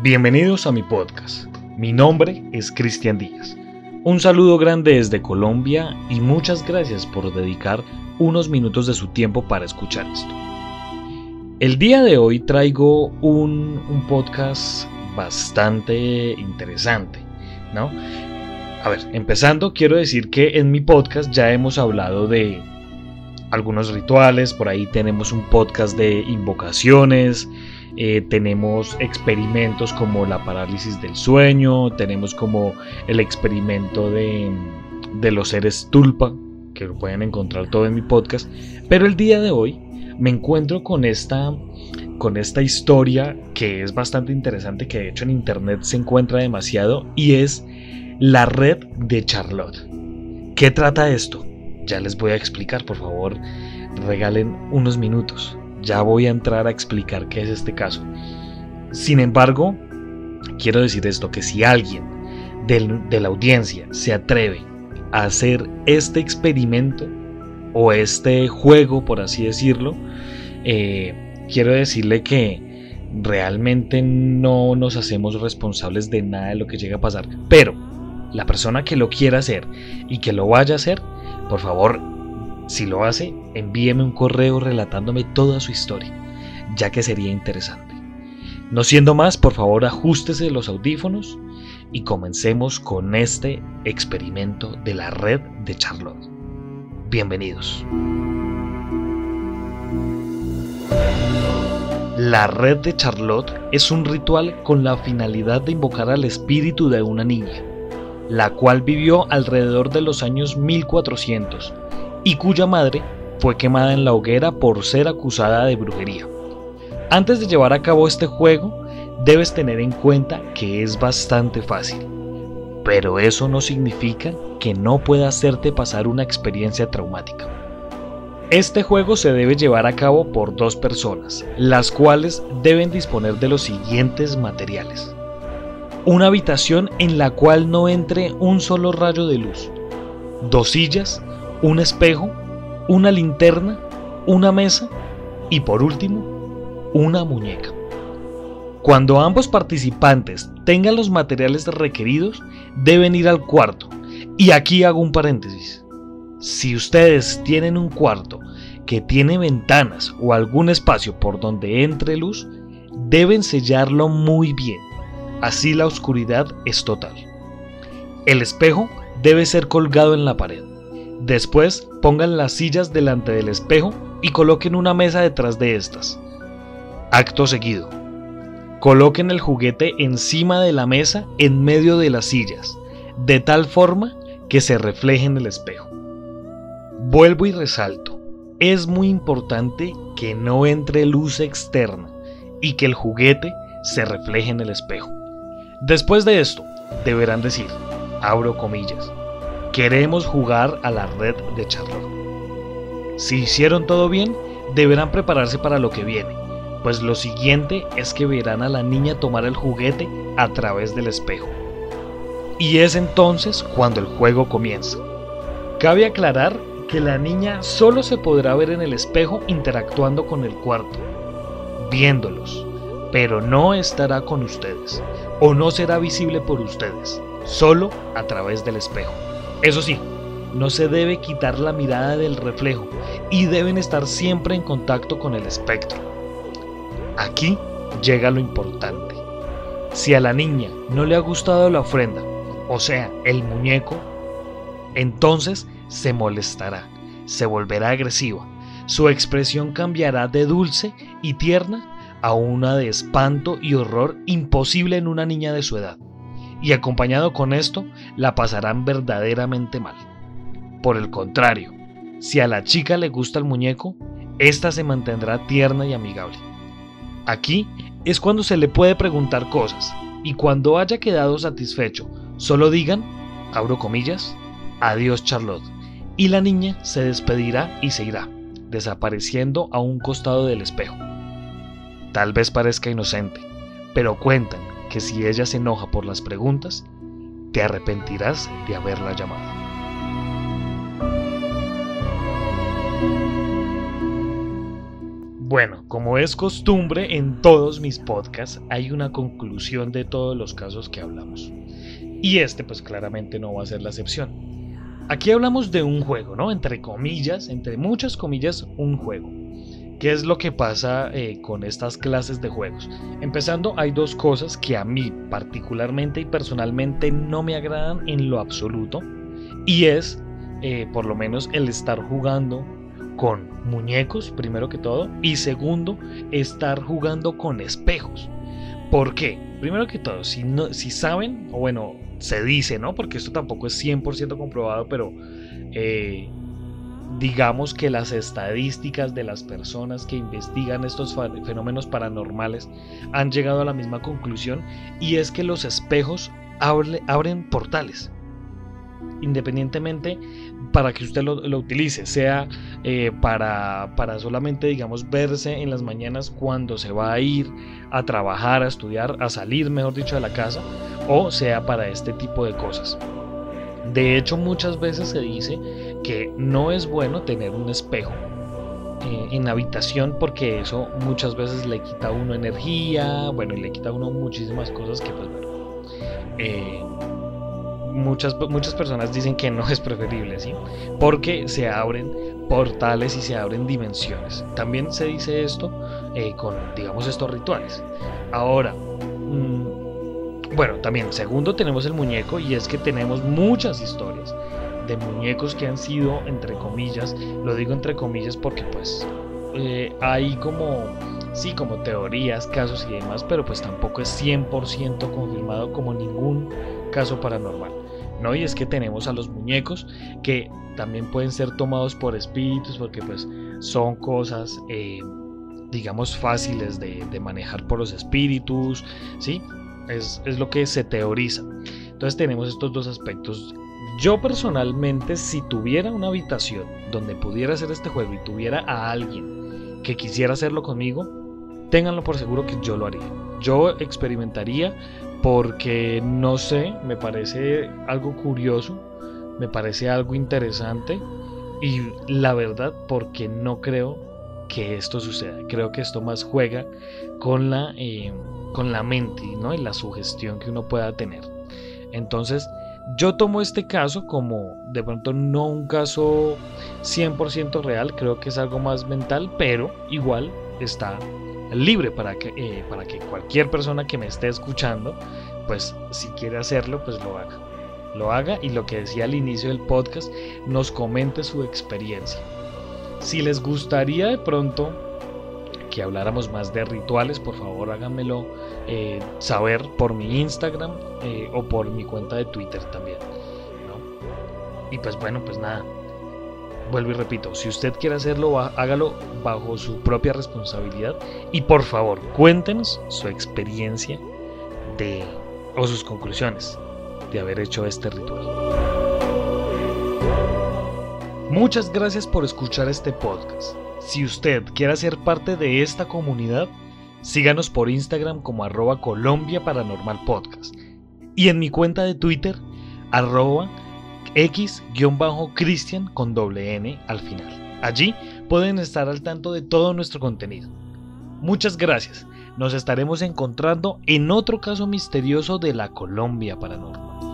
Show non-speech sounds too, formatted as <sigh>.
Bienvenidos a mi podcast. Mi nombre es Cristian Díaz. Un saludo grande desde Colombia y muchas gracias por dedicar unos minutos de su tiempo para escuchar esto. El día de hoy traigo un, un podcast bastante interesante, ¿no? A ver, empezando, quiero decir que en mi podcast ya hemos hablado de algunos rituales, por ahí tenemos un podcast de invocaciones, eh, tenemos experimentos como la parálisis del sueño, tenemos como el experimento de, de los seres tulpa, que lo pueden encontrar todo en mi podcast, pero el día de hoy me encuentro con esta, con esta historia que es bastante interesante, que de hecho en internet se encuentra demasiado, y es la red de Charlotte. ¿Qué trata esto? Ya les voy a explicar, por favor, regalen unos minutos ya voy a entrar a explicar qué es este caso. Sin embargo, quiero decir esto, que si alguien de la audiencia se atreve a hacer este experimento o este juego, por así decirlo, eh, quiero decirle que realmente no nos hacemos responsables de nada de lo que llega a pasar. Pero la persona que lo quiera hacer y que lo vaya a hacer, por favor, si lo hace, envíeme un correo relatándome toda su historia, ya que sería interesante. No siendo más, por favor ajustese los audífonos y comencemos con este experimento de la red de Charlotte. Bienvenidos. La red de Charlotte es un ritual con la finalidad de invocar al espíritu de una niña, la cual vivió alrededor de los años 1400 y cuya madre fue quemada en la hoguera por ser acusada de brujería. Antes de llevar a cabo este juego, debes tener en cuenta que es bastante fácil, pero eso no significa que no pueda hacerte pasar una experiencia traumática. Este juego se debe llevar a cabo por dos personas, las cuales deben disponer de los siguientes materiales. Una habitación en la cual no entre un solo rayo de luz, dos sillas un espejo, una linterna, una mesa y por último, una muñeca. Cuando ambos participantes tengan los materiales requeridos, deben ir al cuarto. Y aquí hago un paréntesis. Si ustedes tienen un cuarto que tiene ventanas o algún espacio por donde entre luz, deben sellarlo muy bien. Así la oscuridad es total. El espejo debe ser colgado en la pared. Después pongan las sillas delante del espejo y coloquen una mesa detrás de estas. Acto seguido. Coloquen el juguete encima de la mesa en medio de las sillas, de tal forma que se refleje en el espejo. Vuelvo y resalto, es muy importante que no entre luz externa y que el juguete se refleje en el espejo. Después de esto, deberán decir, abro comillas, Queremos jugar a la red de Charlotte. Si hicieron todo bien, deberán prepararse para lo que viene, pues lo siguiente es que verán a la niña tomar el juguete a través del espejo. Y es entonces cuando el juego comienza. Cabe aclarar que la niña solo se podrá ver en el espejo interactuando con el cuarto, viéndolos, pero no estará con ustedes, o no será visible por ustedes, solo a través del espejo. Eso sí, no se debe quitar la mirada del reflejo y deben estar siempre en contacto con el espectro. Aquí llega lo importante. Si a la niña no le ha gustado la ofrenda, o sea, el muñeco, entonces se molestará, se volverá agresiva, su expresión cambiará de dulce y tierna a una de espanto y horror imposible en una niña de su edad y acompañado con esto la pasarán verdaderamente mal. Por el contrario, si a la chica le gusta el muñeco, ésta se mantendrá tierna y amigable. Aquí es cuando se le puede preguntar cosas y cuando haya quedado satisfecho, solo digan, abro comillas, adiós Charlotte, y la niña se despedirá y se irá, desapareciendo a un costado del espejo. Tal vez parezca inocente, pero cuentan que si ella se enoja por las preguntas, te arrepentirás de haberla llamado. Bueno, como es costumbre en todos mis podcasts, hay una conclusión de todos los casos que hablamos. Y este pues claramente no va a ser la excepción. Aquí hablamos de un juego, ¿no? Entre comillas, entre muchas comillas, un juego. ¿Qué es lo que pasa eh, con estas clases de juegos? Empezando, hay dos cosas que a mí particularmente y personalmente no me agradan en lo absoluto. Y es, eh, por lo menos, el estar jugando con muñecos, primero que todo, y segundo, estar jugando con espejos. ¿Por qué? Primero que todo, si, no, si saben, o bueno, se dice, ¿no? Porque esto tampoco es 100% comprobado, pero eh, digamos que las estadísticas de las personas que investigan estos fenómenos paranormales han llegado a la misma conclusión y es que los espejos abren portales independientemente para que usted lo, utilice, sea eh, para, para solamente, digamos, verse en las mañanas cuando se va a ir a trabajar, a estudiar, a salir, mejor dicho, de la casa, o sea para este tipo de cosas. De hecho, muchas veces se dice que no es bueno tener un espejo eh, en habitación porque eso muchas veces le quita a uno energía, bueno, y le quita a uno muchísimas cosas que pues bueno, eh, muchas, muchas personas dicen que no <laughs> es preferible, ¿sí? Porque se abren portales y se abren dimensiones. También se dice esto eh, con, digamos, estos rituales. Ahora, mm, bueno, también, segundo, tenemos el muñeco y es que tenemos muchas historias de muñecos que han sido, entre comillas, lo digo entre comillas porque pues eh, hay como, sí, como teorías, casos y demás, pero pues tampoco es 100% confirmado como ningún caso paranormal. ¿no? Y es que tenemos a los muñecos que también pueden ser tomados por espíritus porque pues son cosas, eh, digamos, fáciles de, manejar por los espíritus, ¿sí? Es, es lo que se teoriza. Entonces tenemos estos dos aspectos. Yo personalmente, si tuviera una habitación donde pudiera hacer este juego y tuviera a alguien que quisiera hacerlo conmigo, ténganlo por seguro que yo lo haría. Yo experimentaría porque no sé, me parece algo curioso, me parece algo interesante y la verdad porque no creo que esto suceda. Creo que esto más juega con la, eh, con la mente ¿no? y la sugestión que uno pueda tener. Entonces, yo tomo este caso como de pronto no un caso 100% real, creo que es algo más mental, pero igual está libre para que, eh, para que cualquier persona que me esté escuchando, pues si quiere hacerlo, pues lo haga. Lo haga y lo que decía al inicio del podcast, nos comente su experiencia. Si les gustaría de pronto que habláramos más de rituales, por favor háganmelo eh, saber por mi Instagram eh, o por mi cuenta de Twitter también. Y pues bueno, pues nada, vuelvo y repito, si usted quiere hacerlo, hágalo bajo su propia responsabilidad y por favor cuéntenos su experiencia de, o sus conclusiones de haber hecho este ritual. Muchas gracias por escuchar este podcast. Si usted quiere ser parte de esta comunidad, síganos por Instagram como arroba Colombia Paranormal Podcast y en mi cuenta de Twitter arroba X-Christian con doble N al final. Allí pueden estar al tanto de todo nuestro contenido. Muchas gracias. Nos estaremos encontrando en otro caso misterioso de la Colombia Paranormal.